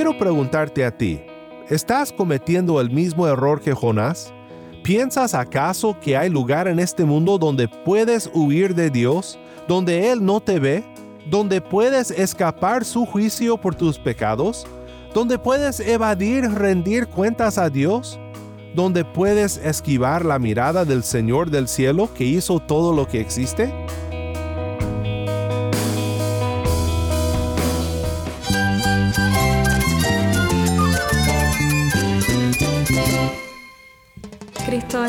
quiero preguntarte a ti, ¿estás cometiendo el mismo error que Jonás? ¿Piensas acaso que hay lugar en este mundo donde puedes huir de Dios, donde Él no te ve, donde puedes escapar su juicio por tus pecados, donde puedes evadir rendir cuentas a Dios, donde puedes esquivar la mirada del Señor del cielo que hizo todo lo que existe?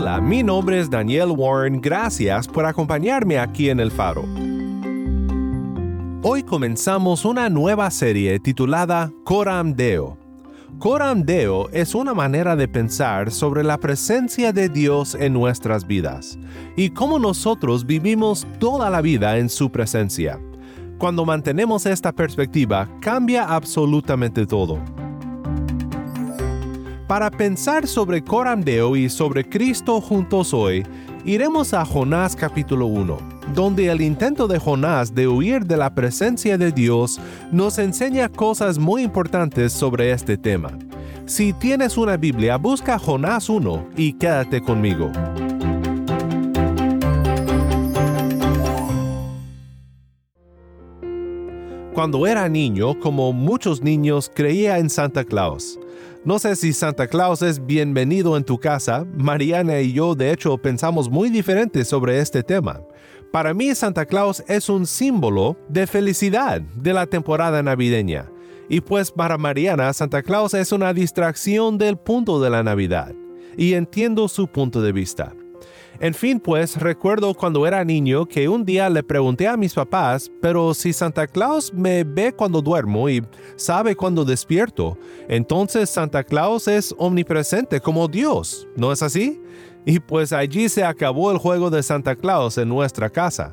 Hola, mi nombre es Daniel Warren, gracias por acompañarme aquí en El Faro. Hoy comenzamos una nueva serie titulada Coram Deo. Coram Deo es una manera de pensar sobre la presencia de Dios en nuestras vidas y cómo nosotros vivimos toda la vida en su presencia. Cuando mantenemos esta perspectiva, cambia absolutamente todo. Para pensar sobre Coram Deo y sobre Cristo juntos hoy, iremos a Jonás capítulo 1, donde el intento de Jonás de huir de la presencia de Dios nos enseña cosas muy importantes sobre este tema. Si tienes una Biblia, busca Jonás 1 y quédate conmigo. Cuando era niño, como muchos niños, creía en Santa Claus. No sé si Santa Claus es bienvenido en tu casa. Mariana y yo de hecho pensamos muy diferente sobre este tema. Para mí Santa Claus es un símbolo de felicidad de la temporada navideña. Y pues para Mariana Santa Claus es una distracción del punto de la Navidad. Y entiendo su punto de vista. En fin, pues recuerdo cuando era niño que un día le pregunté a mis papás, pero si Santa Claus me ve cuando duermo y sabe cuando despierto, entonces Santa Claus es omnipresente como Dios, ¿no es así? Y pues allí se acabó el juego de Santa Claus en nuestra casa.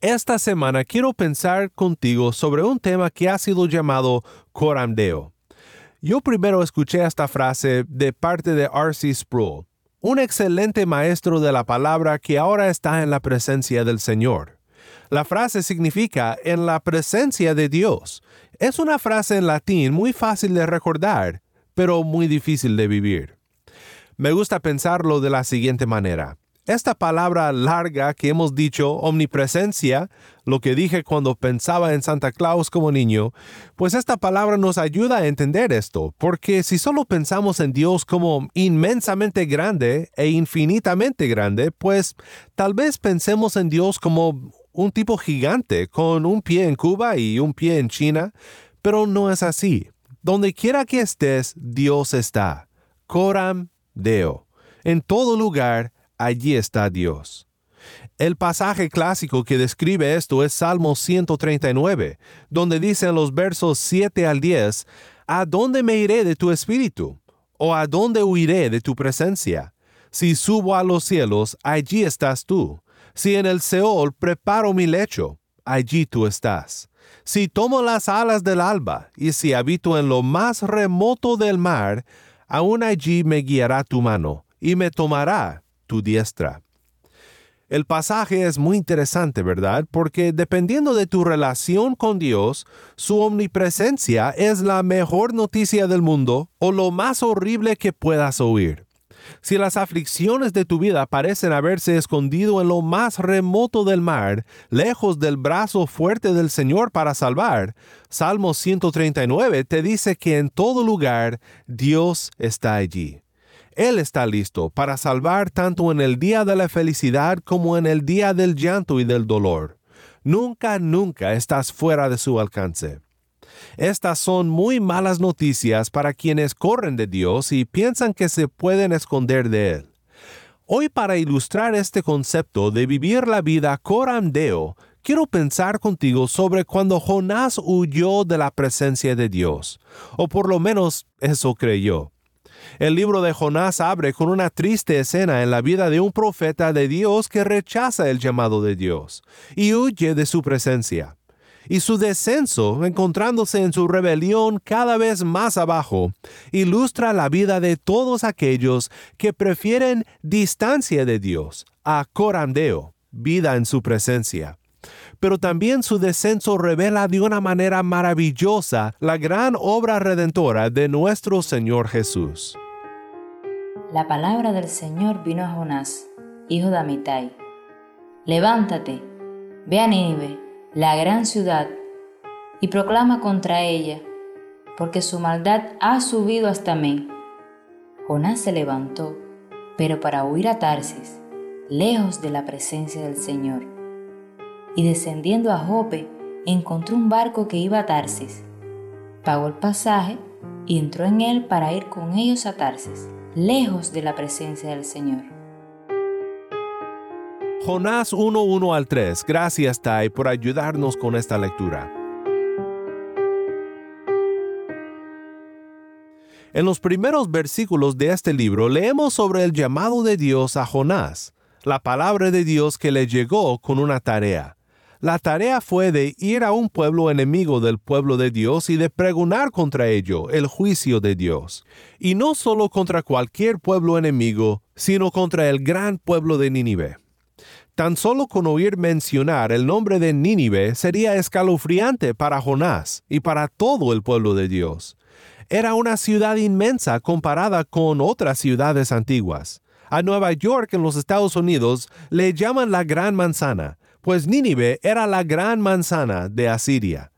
Esta semana quiero pensar contigo sobre un tema que ha sido llamado corandeo. Yo primero escuché esta frase de parte de R.C. Sproul, un excelente maestro de la palabra que ahora está en la presencia del Señor. La frase significa en la presencia de Dios. Es una frase en latín muy fácil de recordar, pero muy difícil de vivir. Me gusta pensarlo de la siguiente manera. Esta palabra larga que hemos dicho, omnipresencia, lo que dije cuando pensaba en Santa Claus como niño, pues esta palabra nos ayuda a entender esto, porque si solo pensamos en Dios como inmensamente grande e infinitamente grande, pues tal vez pensemos en Dios como un tipo gigante, con un pie en Cuba y un pie en China, pero no es así. Donde quiera que estés, Dios está. Coram Deo. En todo lugar, allí está Dios. El pasaje clásico que describe esto es Salmo 139, donde dice en los versos 7 al 10, ¿A dónde me iré de tu espíritu? ¿O a dónde huiré de tu presencia? Si subo a los cielos, allí estás tú. Si en el Seol preparo mi lecho, allí tú estás. Si tomo las alas del alba, y si habito en lo más remoto del mar, aún allí me guiará tu mano, y me tomará tu diestra. El pasaje es muy interesante, ¿verdad? Porque dependiendo de tu relación con Dios, su omnipresencia es la mejor noticia del mundo o lo más horrible que puedas oír. Si las aflicciones de tu vida parecen haberse escondido en lo más remoto del mar, lejos del brazo fuerte del Señor para salvar, Salmo 139 te dice que en todo lugar Dios está allí. Él está listo para salvar tanto en el día de la felicidad como en el día del llanto y del dolor. Nunca, nunca estás fuera de su alcance. Estas son muy malas noticias para quienes corren de Dios y piensan que se pueden esconder de Él. Hoy para ilustrar este concepto de vivir la vida corandeo, quiero pensar contigo sobre cuando Jonás huyó de la presencia de Dios, o por lo menos eso creyó. El libro de Jonás abre con una triste escena en la vida de un profeta de Dios que rechaza el llamado de Dios y huye de su presencia. Y su descenso, encontrándose en su rebelión cada vez más abajo, ilustra la vida de todos aquellos que prefieren distancia de Dios a corandeo, vida en su presencia pero también su descenso revela de una manera maravillosa la gran obra redentora de nuestro Señor Jesús. La palabra del Señor vino a Jonás, hijo de Amitai. Levántate, ve a Nínive, la gran ciudad, y proclama contra ella, porque su maldad ha subido hasta mí. Jonás se levantó, pero para huir a Tarsis, lejos de la presencia del Señor y descendiendo a Jope encontró un barco que iba a Tarsis. Pagó el pasaje y entró en él para ir con ellos a Tarsis, lejos de la presencia del Señor. Jonás 1.1 al 3. Gracias, Tai, por ayudarnos con esta lectura. En los primeros versículos de este libro leemos sobre el llamado de Dios a Jonás, la palabra de Dios que le llegó con una tarea. La tarea fue de ir a un pueblo enemigo del pueblo de Dios y de pregonar contra ello el juicio de Dios. Y no solo contra cualquier pueblo enemigo, sino contra el gran pueblo de Nínive. Tan solo con oír mencionar el nombre de Nínive sería escalofriante para Jonás y para todo el pueblo de Dios. Era una ciudad inmensa comparada con otras ciudades antiguas. A Nueva York en los Estados Unidos le llaman la Gran Manzana, pues Nínive era la gran manzana de Asiria.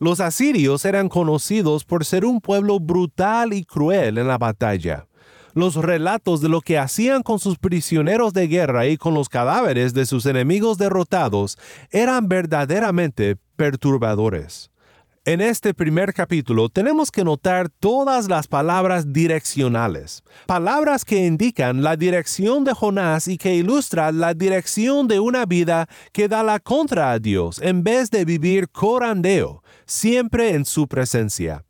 Los asirios eran conocidos por ser un pueblo brutal y cruel en la batalla. Los relatos de lo que hacían con sus prisioneros de guerra y con los cadáveres de sus enemigos derrotados eran verdaderamente perturbadores. En este primer capítulo tenemos que notar todas las palabras direccionales, palabras que indican la dirección de Jonás y que ilustran la dirección de una vida que da la contra a Dios en vez de vivir corandeo, siempre en su presencia.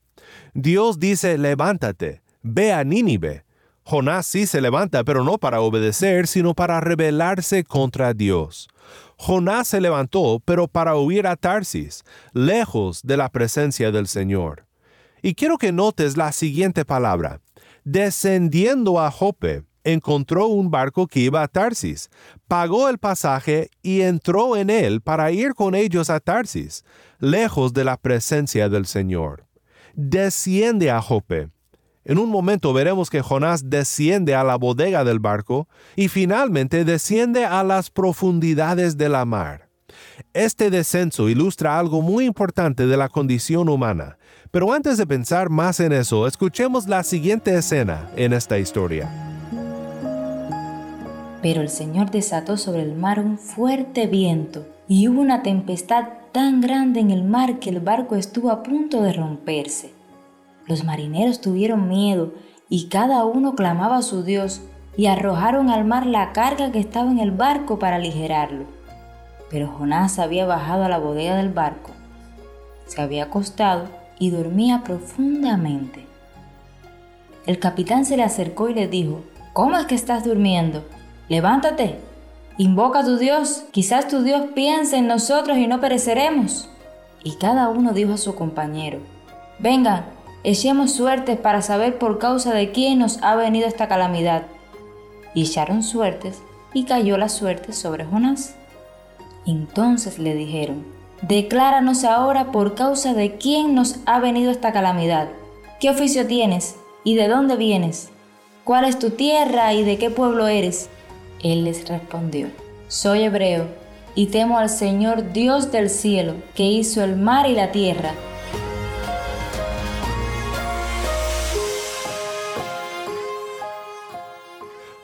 Dios dice, levántate, ve a Nínive. Jonás sí se levanta, pero no para obedecer, sino para rebelarse contra Dios. Jonás se levantó, pero para huir a Tarsis, lejos de la presencia del Señor. Y quiero que notes la siguiente palabra. Descendiendo a Jope, encontró un barco que iba a Tarsis, pagó el pasaje y entró en él para ir con ellos a Tarsis, lejos de la presencia del Señor. Desciende a Jope en un momento veremos que Jonás desciende a la bodega del barco y finalmente desciende a las profundidades de la mar. Este descenso ilustra algo muy importante de la condición humana, pero antes de pensar más en eso, escuchemos la siguiente escena en esta historia. Pero el Señor desató sobre el mar un fuerte viento y hubo una tempestad tan grande en el mar que el barco estuvo a punto de romperse. Los marineros tuvieron miedo y cada uno clamaba a su Dios y arrojaron al mar la carga que estaba en el barco para aligerarlo. Pero Jonás había bajado a la bodega del barco, se había acostado y dormía profundamente. El capitán se le acercó y le dijo, ¿Cómo es que estás durmiendo? Levántate, invoca a tu Dios, quizás tu Dios piense en nosotros y no pereceremos. Y cada uno dijo a su compañero, Vengan, Echemos suertes para saber por causa de quién nos ha venido esta calamidad. Y echaron suertes, y cayó la suerte sobre Jonás. Entonces le dijeron, Decláranos ahora por causa de quién nos ha venido esta calamidad. ¿Qué oficio tienes? ¿Y de dónde vienes? ¿Cuál es tu tierra y de qué pueblo eres? Él les respondió, Soy hebreo, y temo al Señor Dios del cielo, que hizo el mar y la tierra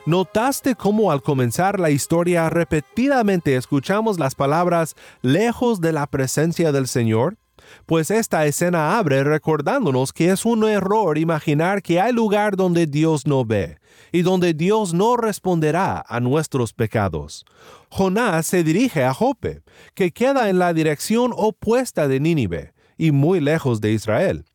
¿Notaste cómo al comenzar la historia repetidamente escuchamos las palabras lejos de la presencia del Señor? pues esta escena abre recordándonos que es un error imaginar que hay lugar donde Dios no ve y donde Dios no responderá a nuestros pecados. Jonás se dirige a Jope, que queda en la dirección opuesta de Nínive y muy lejos de Israel.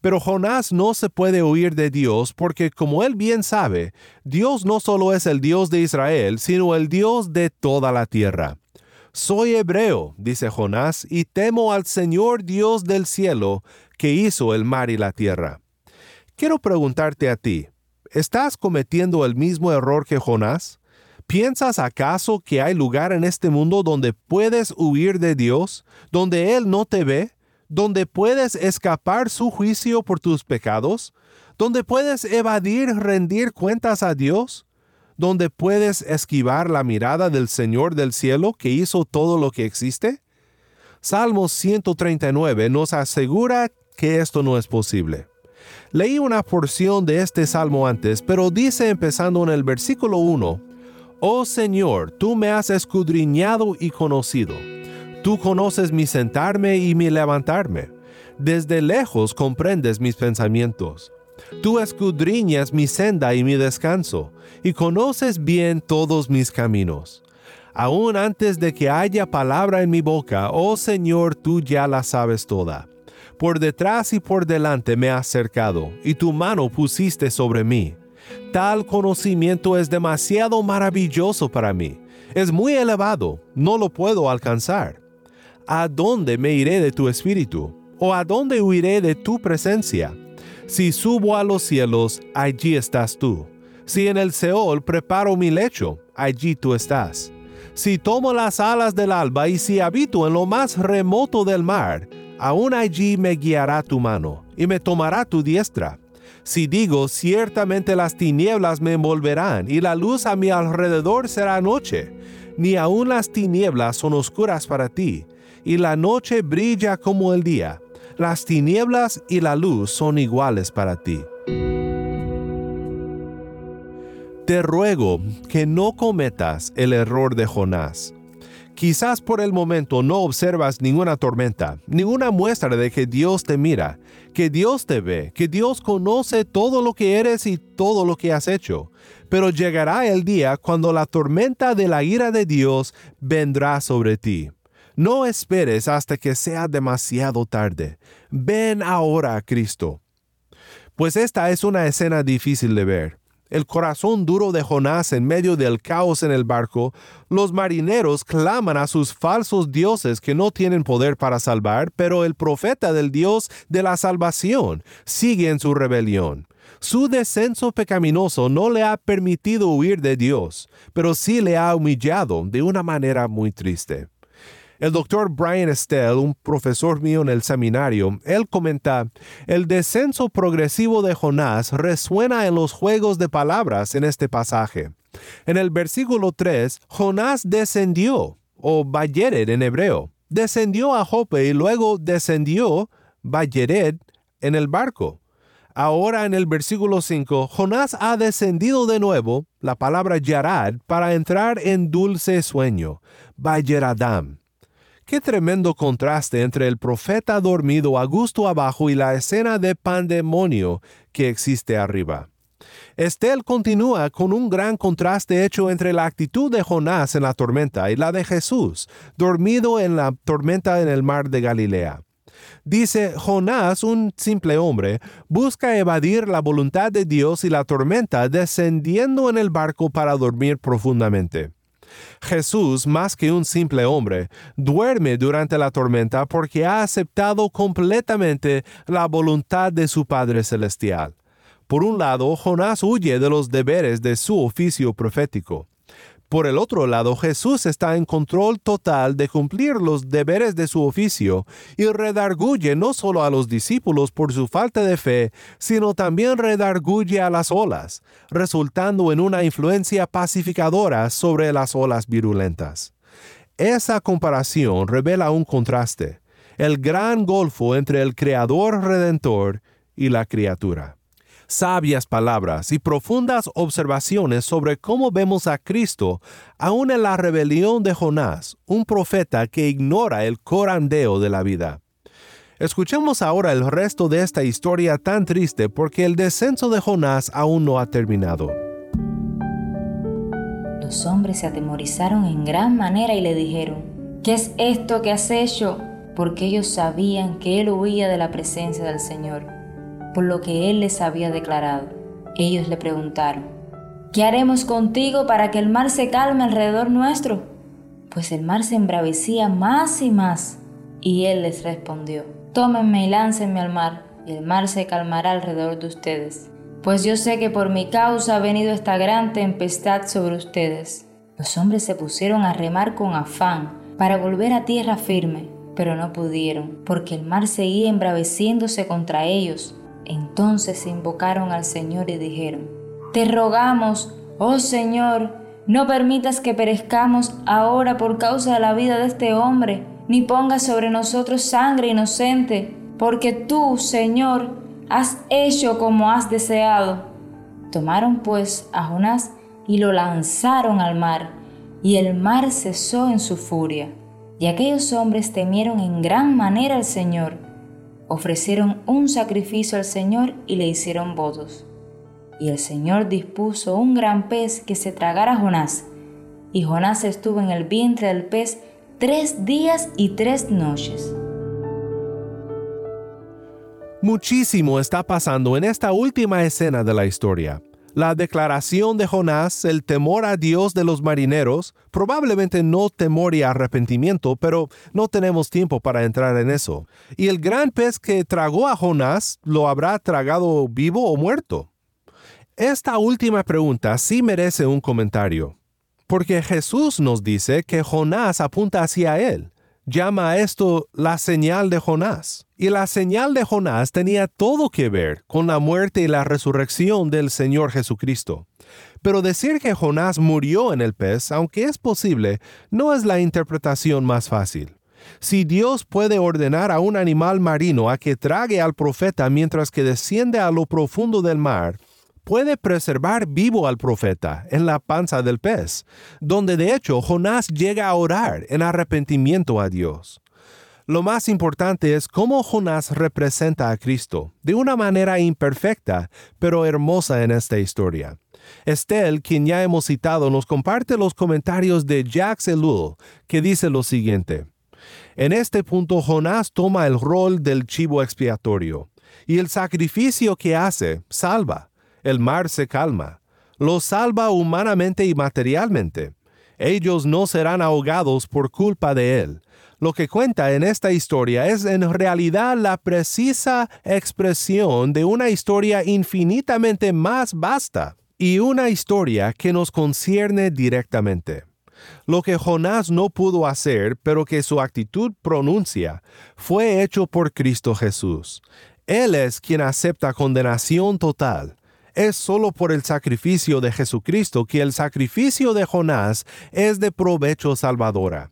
Pero Jonás no se puede huir de Dios porque, como él bien sabe, Dios no solo es el Dios de Israel, sino el Dios de toda la tierra. Soy hebreo, dice Jonás, y temo al Señor Dios del cielo, que hizo el mar y la tierra. Quiero preguntarte a ti, ¿estás cometiendo el mismo error que Jonás? ¿Piensas acaso que hay lugar en este mundo donde puedes huir de Dios, donde Él no te ve, donde puedes escapar su juicio por tus pecados, donde puedes evadir rendir cuentas a Dios? donde puedes esquivar la mirada del Señor del cielo que hizo todo lo que existe? Salmos 139 nos asegura que esto no es posible. Leí una porción de este salmo antes, pero dice empezando en el versículo 1, Oh Señor, tú me has escudriñado y conocido. Tú conoces mi sentarme y mi levantarme. Desde lejos comprendes mis pensamientos. Tú escudriñas mi senda y mi descanso, y conoces bien todos mis caminos. Aún antes de que haya palabra en mi boca, oh Señor, tú ya la sabes toda. Por detrás y por delante me has cercado, y tu mano pusiste sobre mí. Tal conocimiento es demasiado maravilloso para mí. Es muy elevado, no lo puedo alcanzar. ¿A dónde me iré de tu espíritu? ¿O a dónde huiré de tu presencia? Si subo a los cielos, allí estás tú. Si en el Seol preparo mi lecho, allí tú estás. Si tomo las alas del alba y si habito en lo más remoto del mar, aún allí me guiará tu mano y me tomará tu diestra. Si digo, ciertamente las tinieblas me envolverán y la luz a mi alrededor será noche, ni aun las tinieblas son oscuras para ti, y la noche brilla como el día las tinieblas y la luz son iguales para ti. Te ruego que no cometas el error de Jonás. Quizás por el momento no observas ninguna tormenta, ninguna muestra de que Dios te mira, que Dios te ve, que Dios conoce todo lo que eres y todo lo que has hecho. Pero llegará el día cuando la tormenta de la ira de Dios vendrá sobre ti. No esperes hasta que sea demasiado tarde. Ven ahora a Cristo. Pues esta es una escena difícil de ver. El corazón duro de Jonás en medio del caos en el barco, los marineros claman a sus falsos dioses que no tienen poder para salvar, pero el profeta del Dios de la salvación sigue en su rebelión. Su descenso pecaminoso no le ha permitido huir de Dios, pero sí le ha humillado de una manera muy triste. El doctor Brian Estelle, un profesor mío en el seminario, él comenta, el descenso progresivo de Jonás resuena en los juegos de palabras en este pasaje. En el versículo 3, Jonás descendió, o Bayered en hebreo, descendió a Jope y luego descendió Bayered en el barco. Ahora en el versículo 5, Jonás ha descendido de nuevo, la palabra Yarad, para entrar en dulce sueño, Bayeradam. Qué tremendo contraste entre el profeta dormido a gusto abajo y la escena de pandemonio que existe arriba. Estel continúa con un gran contraste hecho entre la actitud de Jonás en la tormenta y la de Jesús, dormido en la tormenta en el mar de Galilea. Dice, Jonás, un simple hombre, busca evadir la voluntad de Dios y la tormenta descendiendo en el barco para dormir profundamente. Jesús, más que un simple hombre, duerme durante la tormenta porque ha aceptado completamente la voluntad de su Padre Celestial. Por un lado, Jonás huye de los deberes de su oficio profético. Por el otro lado, Jesús está en control total de cumplir los deberes de su oficio y redarguye no solo a los discípulos por su falta de fe, sino también redarguye a las olas, resultando en una influencia pacificadora sobre las olas virulentas. Esa comparación revela un contraste, el gran golfo entre el Creador Redentor y la criatura sabias palabras y profundas observaciones sobre cómo vemos a Cristo aún en la rebelión de Jonás, un profeta que ignora el corandeo de la vida. Escuchemos ahora el resto de esta historia tan triste porque el descenso de Jonás aún no ha terminado. Los hombres se atemorizaron en gran manera y le dijeron, ¿qué es esto que has hecho? Porque ellos sabían que él huía de la presencia del Señor, por lo que él les había declarado. Ellos le preguntaron, ¿qué haremos contigo para que el mar se calme alrededor nuestro? Pues el mar se embravecía más y más. Y él les respondió, tómenme y láncenme al mar, y el mar se calmará alrededor de ustedes pues yo sé que por mi causa ha venido esta gran tempestad sobre ustedes. Los hombres se pusieron a remar con afán para volver a tierra firme, pero no pudieron, porque el mar seguía embraveciéndose contra ellos. Entonces invocaron al Señor y dijeron, Te rogamos, oh Señor, no permitas que perezcamos ahora por causa de la vida de este hombre, ni pongas sobre nosotros sangre inocente, porque tú, Señor, has hecho como has deseado. Tomaron pues a Jonás y lo lanzaron al mar, y el mar cesó en su furia. Y aquellos hombres temieron en gran manera al Señor, ofrecieron un sacrificio al Señor y le hicieron votos. Y el Señor dispuso un gran pez que se tragara a Jonás, y Jonás estuvo en el vientre del pez tres días y tres noches. Muchísimo está pasando en esta última escena de la historia. La declaración de Jonás, el temor a Dios de los marineros, probablemente no temor y arrepentimiento, pero no tenemos tiempo para entrar en eso. Y el gran pez que tragó a Jonás, ¿lo habrá tragado vivo o muerto? Esta última pregunta sí merece un comentario, porque Jesús nos dice que Jonás apunta hacia él llama a esto la señal de Jonás. Y la señal de Jonás tenía todo que ver con la muerte y la resurrección del Señor Jesucristo. Pero decir que Jonás murió en el pez, aunque es posible, no es la interpretación más fácil. Si Dios puede ordenar a un animal marino a que trague al profeta mientras que desciende a lo profundo del mar, puede preservar vivo al profeta en la panza del pez, donde de hecho Jonás llega a orar en arrepentimiento a Dios. Lo más importante es cómo Jonás representa a Cristo, de una manera imperfecta, pero hermosa en esta historia. Estel, quien ya hemos citado, nos comparte los comentarios de Jacques Ellul, que dice lo siguiente. En este punto Jonás toma el rol del chivo expiatorio, y el sacrificio que hace salva el mar se calma. Los salva humanamente y materialmente. Ellos no serán ahogados por culpa de él. Lo que cuenta en esta historia es en realidad la precisa expresión de una historia infinitamente más vasta y una historia que nos concierne directamente. Lo que Jonás no pudo hacer, pero que su actitud pronuncia, fue hecho por Cristo Jesús. Él es quien acepta condenación total es solo por el sacrificio de Jesucristo que el sacrificio de Jonás es de provecho salvadora.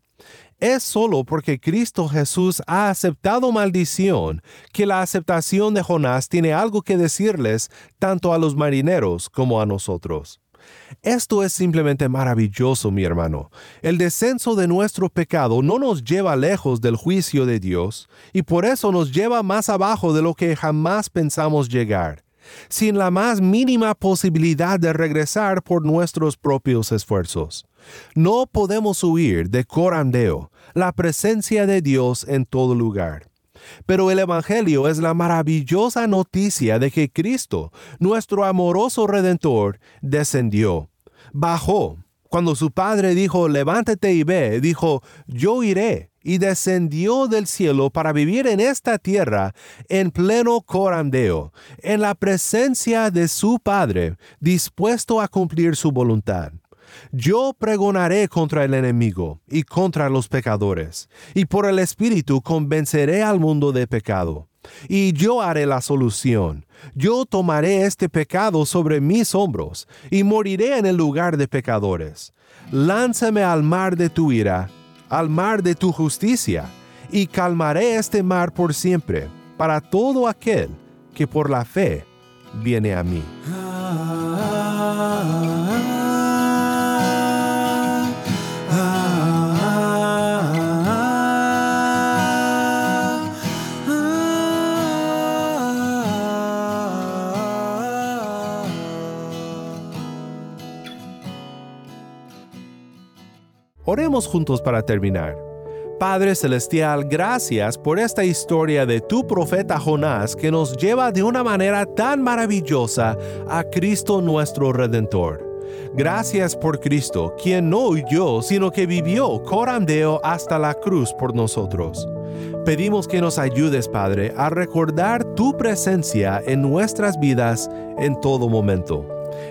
Es solo porque Cristo Jesús ha aceptado maldición que la aceptación de Jonás tiene algo que decirles tanto a los marineros como a nosotros. Esto es simplemente maravilloso, mi hermano. El descenso de nuestro pecado no nos lleva lejos del juicio de Dios y por eso nos lleva más abajo de lo que jamás pensamos llegar sin la más mínima posibilidad de regresar por nuestros propios esfuerzos. No podemos huir de corandeo, la presencia de Dios en todo lugar. Pero el Evangelio es la maravillosa noticia de que Cristo, nuestro amoroso Redentor, descendió, bajó. Cuando su Padre dijo, levántate y ve, dijo, yo iré y descendió del cielo para vivir en esta tierra en pleno corandeo, en la presencia de su Padre, dispuesto a cumplir su voluntad. Yo pregonaré contra el enemigo y contra los pecadores, y por el Espíritu convenceré al mundo de pecado. Y yo haré la solución. Yo tomaré este pecado sobre mis hombros, y moriré en el lugar de pecadores. Lánzame al mar de tu ira al mar de tu justicia, y calmaré este mar por siempre, para todo aquel que por la fe viene a mí. Oremos juntos para terminar. Padre Celestial, gracias por esta historia de tu profeta Jonás que nos lleva de una manera tan maravillosa a Cristo nuestro Redentor. Gracias por Cristo, quien no huyó, sino que vivió corandeo hasta la cruz por nosotros. Pedimos que nos ayudes, Padre, a recordar tu presencia en nuestras vidas en todo momento.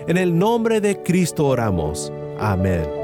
En el nombre de Cristo oramos. Amén.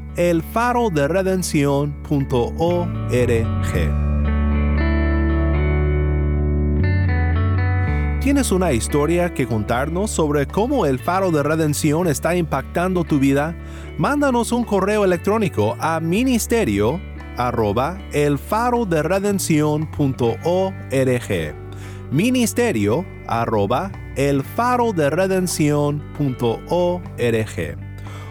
elfaroderedencion.org. ¿Tienes una historia que contarnos sobre cómo el faro de redención está impactando tu vida? Mándanos un correo electrónico a ministerio arroba elfaroderedencion.org ministerio arroba elfaroderedencion.org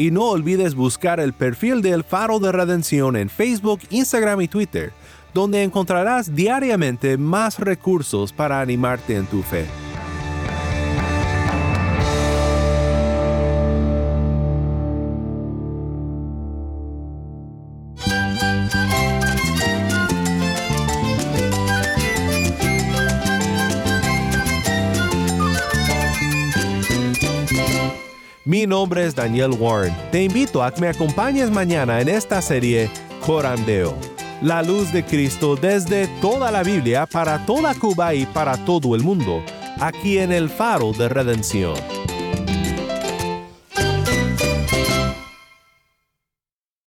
Y no olvides buscar el perfil del Faro de Redención en Facebook, Instagram y Twitter donde encontrarás diariamente más recursos para animarte en tu fe. Nombre es Daniel Warren. Te invito a que me acompañes mañana en esta serie Corandeo la luz de Cristo desde toda la Biblia para toda Cuba y para todo el mundo, aquí en el faro de redención.